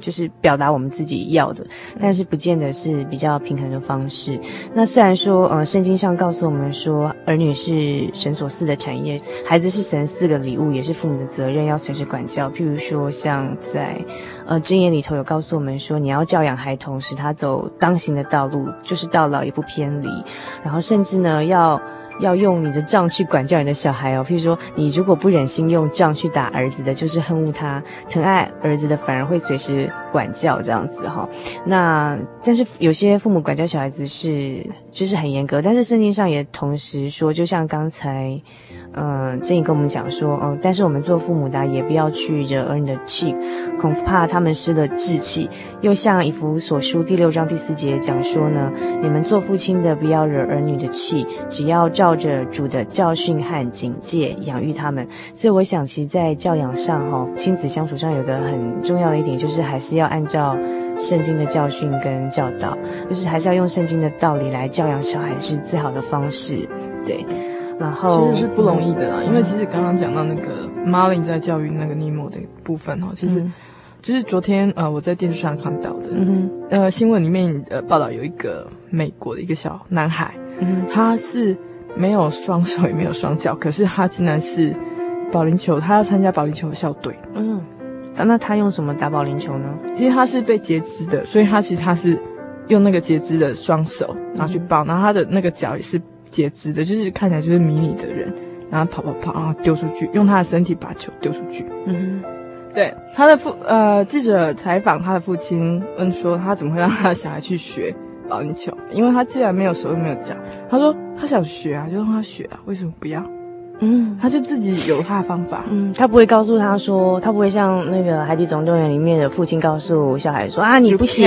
就是表达我们自己要的，但是不见得是比较平衡的方式。那虽然说，呃，圣经上告诉我们说，儿女是神所赐的产业，孩子是神赐的礼物，也是父母的责任，要随时管教。譬如说，像在呃箴言里头有告诉我们说，你要教养孩童，使他走当行的道路，就是到老也不偏离。然后甚至呢，要。要用你的杖去管教你的小孩哦，譬如说，你如果不忍心用杖去打儿子的，就是恨恶他；疼爱儿子的，反而会随时管教这样子哈。那但是有些父母管教小孩子是就是很严格，但是圣经上也同时说，就像刚才。嗯，正义跟我们讲说，嗯，但是我们做父母的也不要去惹儿女的气，恐怕他们失了志气。又像以弗所书第六章第四节讲说呢，你们做父亲的不要惹儿女的气，只要照着主的教训和警戒养育他们。所以我想，其实，在教养上，哈，亲子相处上有个很重要的一点，就是还是要按照圣经的教训跟教导，就是还是要用圣经的道理来教养小孩，是最好的方式，对。然后其实是不容易的啦，嗯、因为其实刚刚讲到那个 Marlin 在教育那个尼莫的部分哈，其实，嗯、就是昨天呃我在电视上看到的，嗯，呃新闻里面呃报道有一个美国的一个小男孩，嗯，他是没有双手也没有双脚，可是他竟然是保龄球，他要参加保龄球校队，嗯，那他用什么打保龄球呢？其实他是被截肢的，所以他其实他是用那个截肢的双手然后去抱，然后他的那个脚也是。截肢的，就是看起来就是迷你的人，然后跑跑跑，然后丢出去，用他的身体把球丢出去。嗯哼，对，他的父呃记者采访他的父亲，问说他怎么会让他的小孩去学保龄球？因为他既然没有手又没有脚，他说他想学啊，就让他学啊，为什么不要？嗯，他就自己有他的方法。嗯，他不会告诉他说，他不会像那个《海底总动员》里面的父亲告诉小孩说啊，你不行，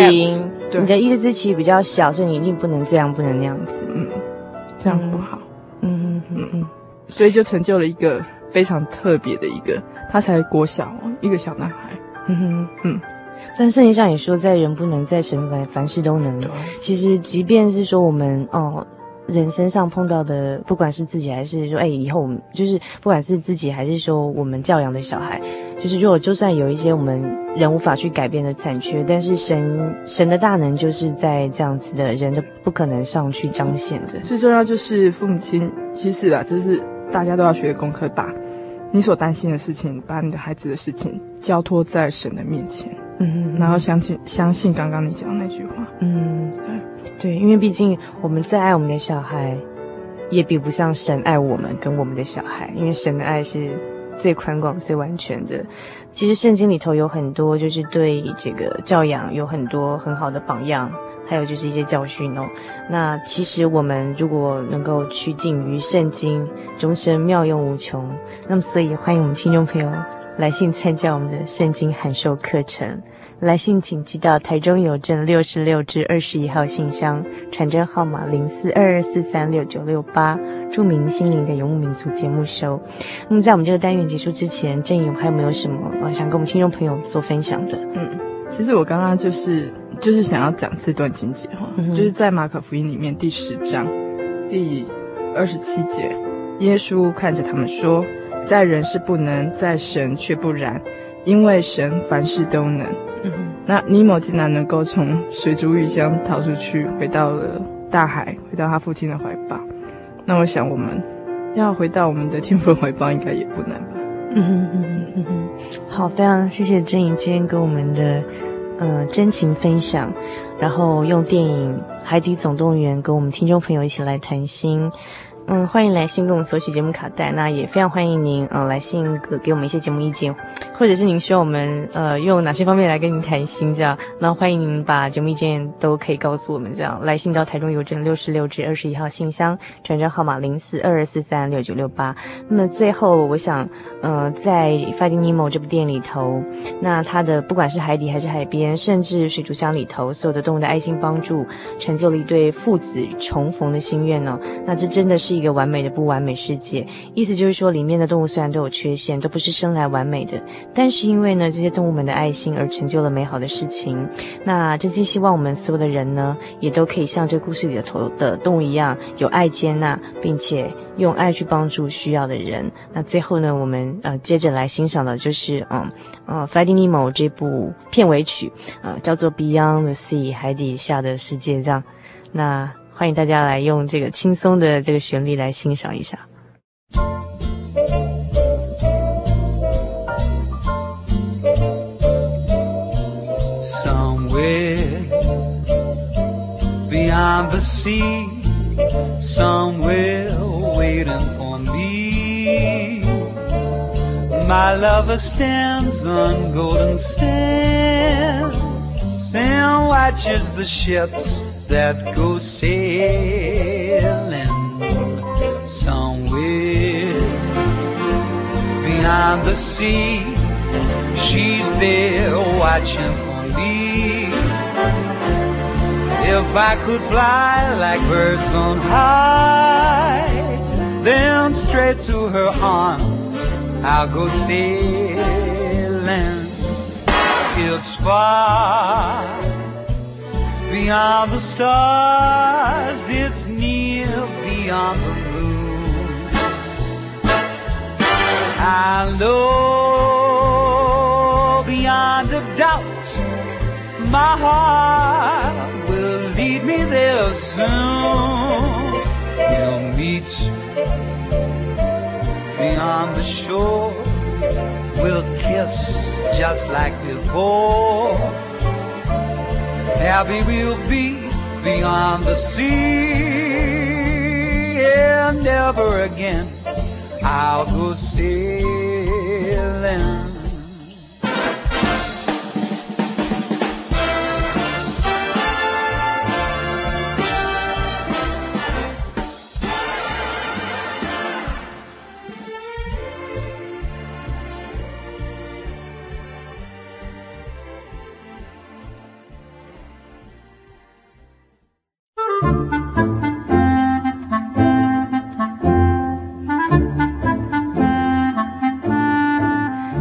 你的意志之骥比较小，所以你一定不能这样，不能那样子。嗯。这样不好，嗯嗯嗯嗯，所以就成就了一个非常特别的一个，他才国小一个小男孩。嗯哼嗯。但圣经上也说，在人不能，在神凡凡事都能。其实，即便是说我们哦，人身上碰到的，不管是自己还是说，哎，以后我们就是不管是自己还是说我们教养的小孩，就是如果就算有一些我们人无法去改变的残缺，但是神神的大能就是在这样子的人的不可能上去彰显的。最重要就是父母亲，其实啊，就是大家都要学功课吧。你所担心的事情，把你的孩子的事情交托在神的面前。嗯，然后相信相信刚刚你讲的那句话，嗯，对对，因为毕竟我们再爱我们的小孩，也比不上神爱我们跟我们的小孩，因为神的爱是最宽广、最完全的。其实圣经里头有很多，就是对这个教养有很多很好的榜样，还有就是一些教训哦。那其实我们如果能够去尽于圣经，终身妙用无穷。那么，所以欢迎我们听众朋友来信参加我们的圣经函授课程。来信请寄到台中邮政六十六至二十一号信箱，传真号码零四二二四三六九六八，著名心灵的游牧民族节目收。那么在我们这个单元结束之前，郑颖还有没有什么呃想跟我们听众朋友做分享的？嗯，其实我刚刚就是就是想要讲这段情节哈，嗯、就是在马可福音里面第十章第二十七节，耶稣看着他们说：“在人是不能，在神却不然，因为神凡事都能。”嗯，那尼莫竟然能够从水族鱼箱逃出去，回到了大海，回到他父亲的怀抱。那我想，我们要回到我们的天父怀抱，应该也不难吧？嗯哼嗯哼嗯哼。好，非常谢谢郑颖今天跟我们的呃真情分享，然后用电影《海底总动员》跟我们听众朋友一起来谈心。嗯，欢迎来信跟我们索取节目卡带，那也非常欢迎您，嗯，来信给给我们一些节目意见，或者是您需要我们呃用哪些方面来跟您谈心这样，那欢迎您把节目意见都可以告诉我们这样，来信到台中邮政六十六至二十一号信箱，传真号码零四二二四三六九六八。那么最后，我想，呃，在《Finding Nemo》这部电影里头，那它的不管是海底还是海边，甚至水族箱里头，所有的动物的爱心帮助，成就了一对父子重逢的心愿呢、那这真的是。是一个完美的不完美世界，意思就是说，里面的动物虽然都有缺陷，都不是生来完美的，但是因为呢，这些动物们的爱心而成就了美好的事情。那真心希望我们所有的人呢，也都可以像这故事里的头的动物一样，有爱接纳，并且用爱去帮助需要的人。那最后呢，我们呃接着来欣赏的就是嗯呃《Finding Nemo》这部片尾曲，呃叫做《Beyond the Sea》海底下的世界这样。那。欢迎大家来用这个轻松的这个旋律来欣赏一下。Somewhere beyond the sea, somewhere waiting for me, my lover stands on golden sands and watches the ships that go sailing somewhere beyond the sea. She's there watching for me. If I could fly like birds on high, then straight to her arms I'll go sailing. It's far Beyond the stars, it's near beyond the moon. I know beyond a doubt, my heart will lead me there soon. We'll meet beyond the shore. We'll kiss just like before happy we'll be beyond the sea. And never again I'll go sailing.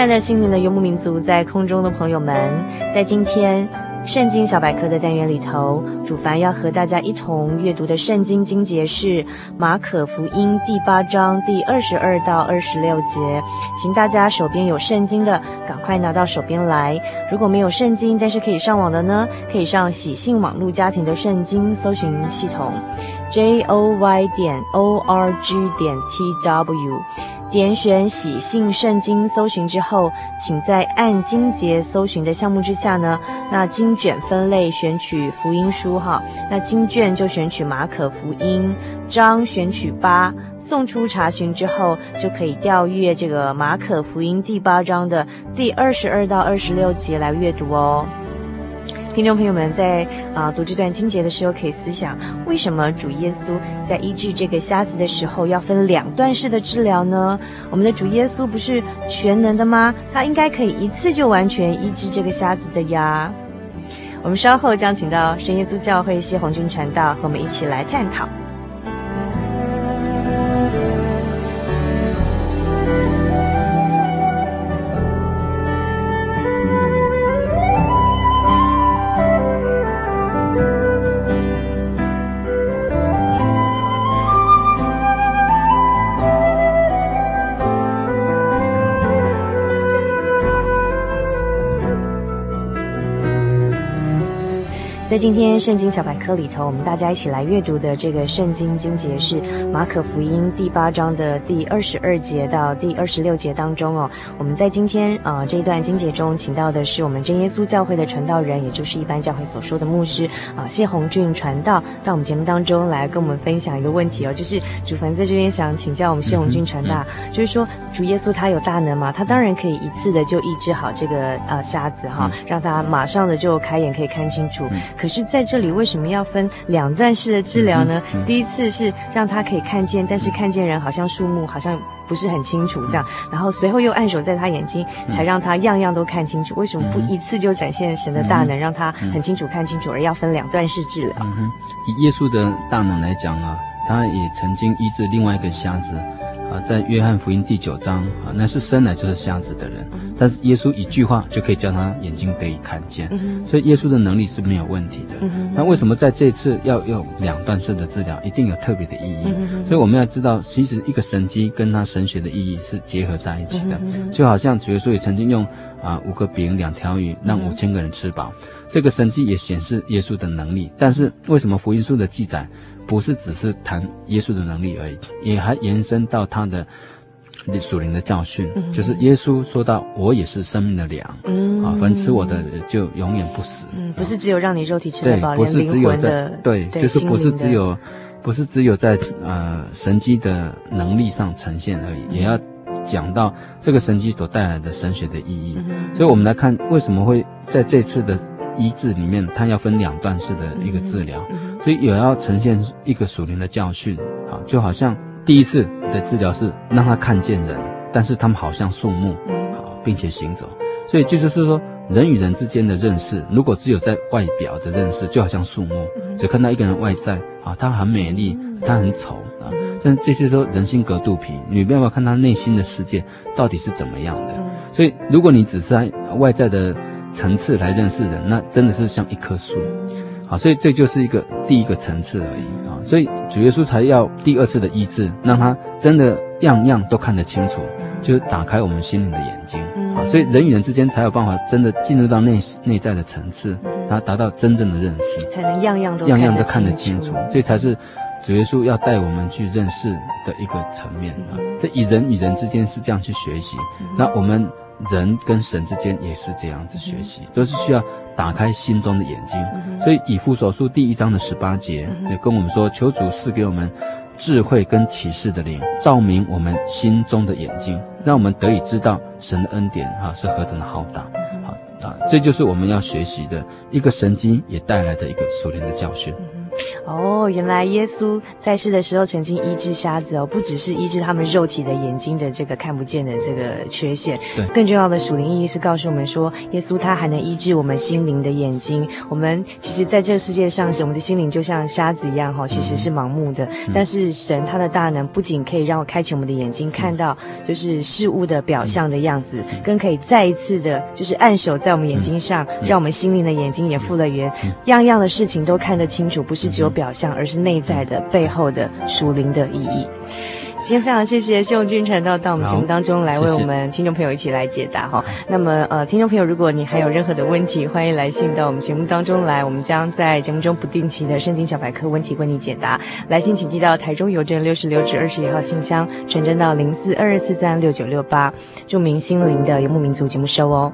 爱的心灵的游牧民族，在空中的朋友们，在今天圣经小百科的单元里头，主凡要和大家一同阅读的圣经经节是马可福音第八章第二十二到二十六节，请大家手边有圣经的，赶快拿到手边来；如果没有圣经，但是可以上网的呢，可以上喜信网络家庭的圣经搜寻系统，j o y 点 o r g 点 t w。点选喜信圣经搜寻之后，请在按经节搜寻的项目之下呢，那经卷分类选取福音书哈，那经卷就选取马可福音，章选取八，送出查询之后就可以调阅这个马可福音第八章的第二十二到二十六节来阅读哦。听众朋友们在啊、读这段经节的时候，可以思想：为什么主耶稣在医治这个瞎子的时候要分两段式的治疗呢？我们的主耶稣不是全能的吗？他应该可以一次就完全医治这个瞎子的呀。我们稍后将请到圣耶稣教会谢红军传道和我们一起来探讨。在今天圣经小百科里头，我们大家一起来阅读的这个圣经经节是马可福音第八章的第二十二节到第二十六节当中哦。我们在今天啊、呃、这一段经节中，请到的是我们真耶稣教会的传道人，也就是一般教会所说的牧师啊、呃、谢红俊传道，到我们节目当中来跟我们分享一个问题哦，就是主凡在这边想请教我们谢红俊传道，就是说主耶稣他有大能嘛？他当然可以一次的就医治好这个呃瞎子哈，让他马上的就开眼可以看清楚。可是在这里为什么要分两段式的治疗呢？嗯嗯、第一次是让他可以看见，但是看见人好像树木，好像不是很清楚这样。然后随后又按手在他眼睛，才让他样样都看清楚。为什么不一次就展现神的大能，让他很清楚看清楚，而要分两段式治疗？嗯哼，以耶稣的大能来讲啊，他也曾经医治另外一个瞎子。啊，在约翰福音第九章啊，那是生来就是瞎子的人，但是耶稣一句话就可以叫他眼睛得以看见，所以耶稣的能力是没有问题的。那为什么在这次要用两段式的治疗，一定有特别的意义？所以我们要知道，其实一个神迹跟他神学的意义是结合在一起的，就好像主耶稣也曾经用啊五个饼两条鱼让五千个人吃饱，这个神迹也显示耶稣的能力。但是为什么福音书的记载？不是只是谈耶稣的能力而已，也还延伸到他的属灵的教训，嗯、就是耶稣说到：“我也是生命的粮，嗯、啊，凡吃我的就永远不死。嗯”不是只有让你肉体吃得饱，不是只有在对，就是不是只有，不是只有在呃神机的能力上呈现而已，嗯、也要讲到这个神机所带来的神学的意义。嗯、所以，我们来看为什么会在这次的。医治里面，它要分两段式的一个治疗，所以也要呈现一个属灵的教训。啊，就好像第一次的治疗是让他看见人，但是他们好像树木，好，并且行走。所以就是说，人与人之间的认识，如果只有在外表的认识，就好像树木，只看到一个人外在，啊，他很美丽，他很丑啊，但是这些说人心隔肚皮，你没有办法看他内心的世界到底是怎么样的。所以，如果你只是在外在的。层次来认识人，那真的是像一棵树，好，所以这就是一个第一个层次而已。啊，所以主耶稣才要第二次的医治，让他真的样样都看得清楚，就是打开我们心灵的眼睛，啊，所以人与人之间才有办法真的进入到内内在的层次，然后达到真正的认识，才能样样都样样都看得清楚，这才是主耶稣要带我们去认识的一个层面。啊。这以人与人之间是这样去学习，那我们人跟神之间也是这样子学习，都是需要打开心中的眼睛。所以以弗所书第一章的十八节也跟我们说，求主赐给我们智慧跟启示的灵，照明我们心中的眼睛，让我们得以知道神的恩典哈是何等的浩大。好啊，这就是我们要学习的一个神经也带来的一个属灵的教训。哦，原来耶稣在世的时候曾经医治瞎子哦，不只是医治他们肉体的眼睛的这个看不见的这个缺陷，对，更重要的属灵意义是告诉我们说，耶稣他还能医治我们心灵的眼睛。我们其实在这个世界上，我们的心灵就像瞎子一样哈，其实是盲目的。嗯、但是神他的大能不仅可以让我开启我们的眼睛，看到就是事物的表象的样子，嗯、更可以再一次的，就是按手在我们眼睛上，嗯、让我们心灵的眼睛也复了原，嗯、样样的事情都看得清楚，不是只有表象，而是内在的背后的属灵的意义。今天非常谢谢谢永军传道到我们节目当中来为我们听众朋友一起来解答哈。那么呃，听众朋友，如果你还有任何的问题，欢迎来信到我们节目当中来，我们将在节目中不定期的圣经小百科问题为你解答。来信请寄到台中邮政六十六至二十一号信箱，传真到零四二二四三六九六八，著名心灵的游牧民族节目收哦。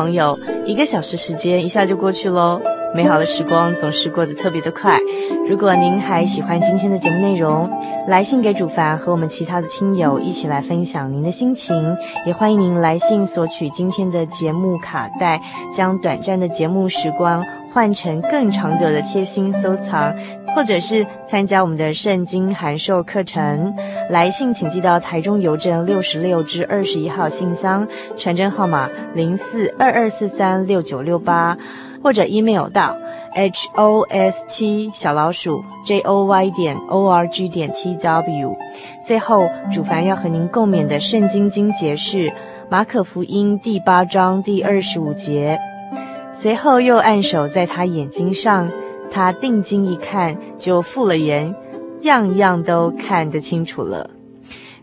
朋友，一个小时时间一下就过去喽，美好的时光总是过得特别的快。如果您还喜欢今天的节目内容，来信给主凡和我们其他的听友一起来分享您的心情，也欢迎您来信索取今天的节目卡带，将短暂的节目时光换成更长久的贴心收藏。或者是参加我们的圣经函授课程，来信请寄到台中邮政六十六至二十一号信箱，传真号码零四二二四三六九六八，或者 email 到 h o s t 小老鼠 j o y 点 o r g 点 t w。最后，主凡要和您共勉的圣经经节是马可福音第八章第二十五节。随后又按手在他眼睛上。他定睛一看，就复了原，样样都看得清楚了。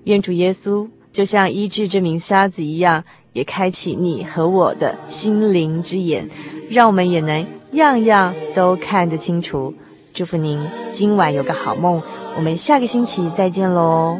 愿主耶稣就像医治这名瞎子一样，也开启你和我的心灵之眼，让我们也能样样都看得清楚。祝福您今晚有个好梦，我们下个星期再见喽。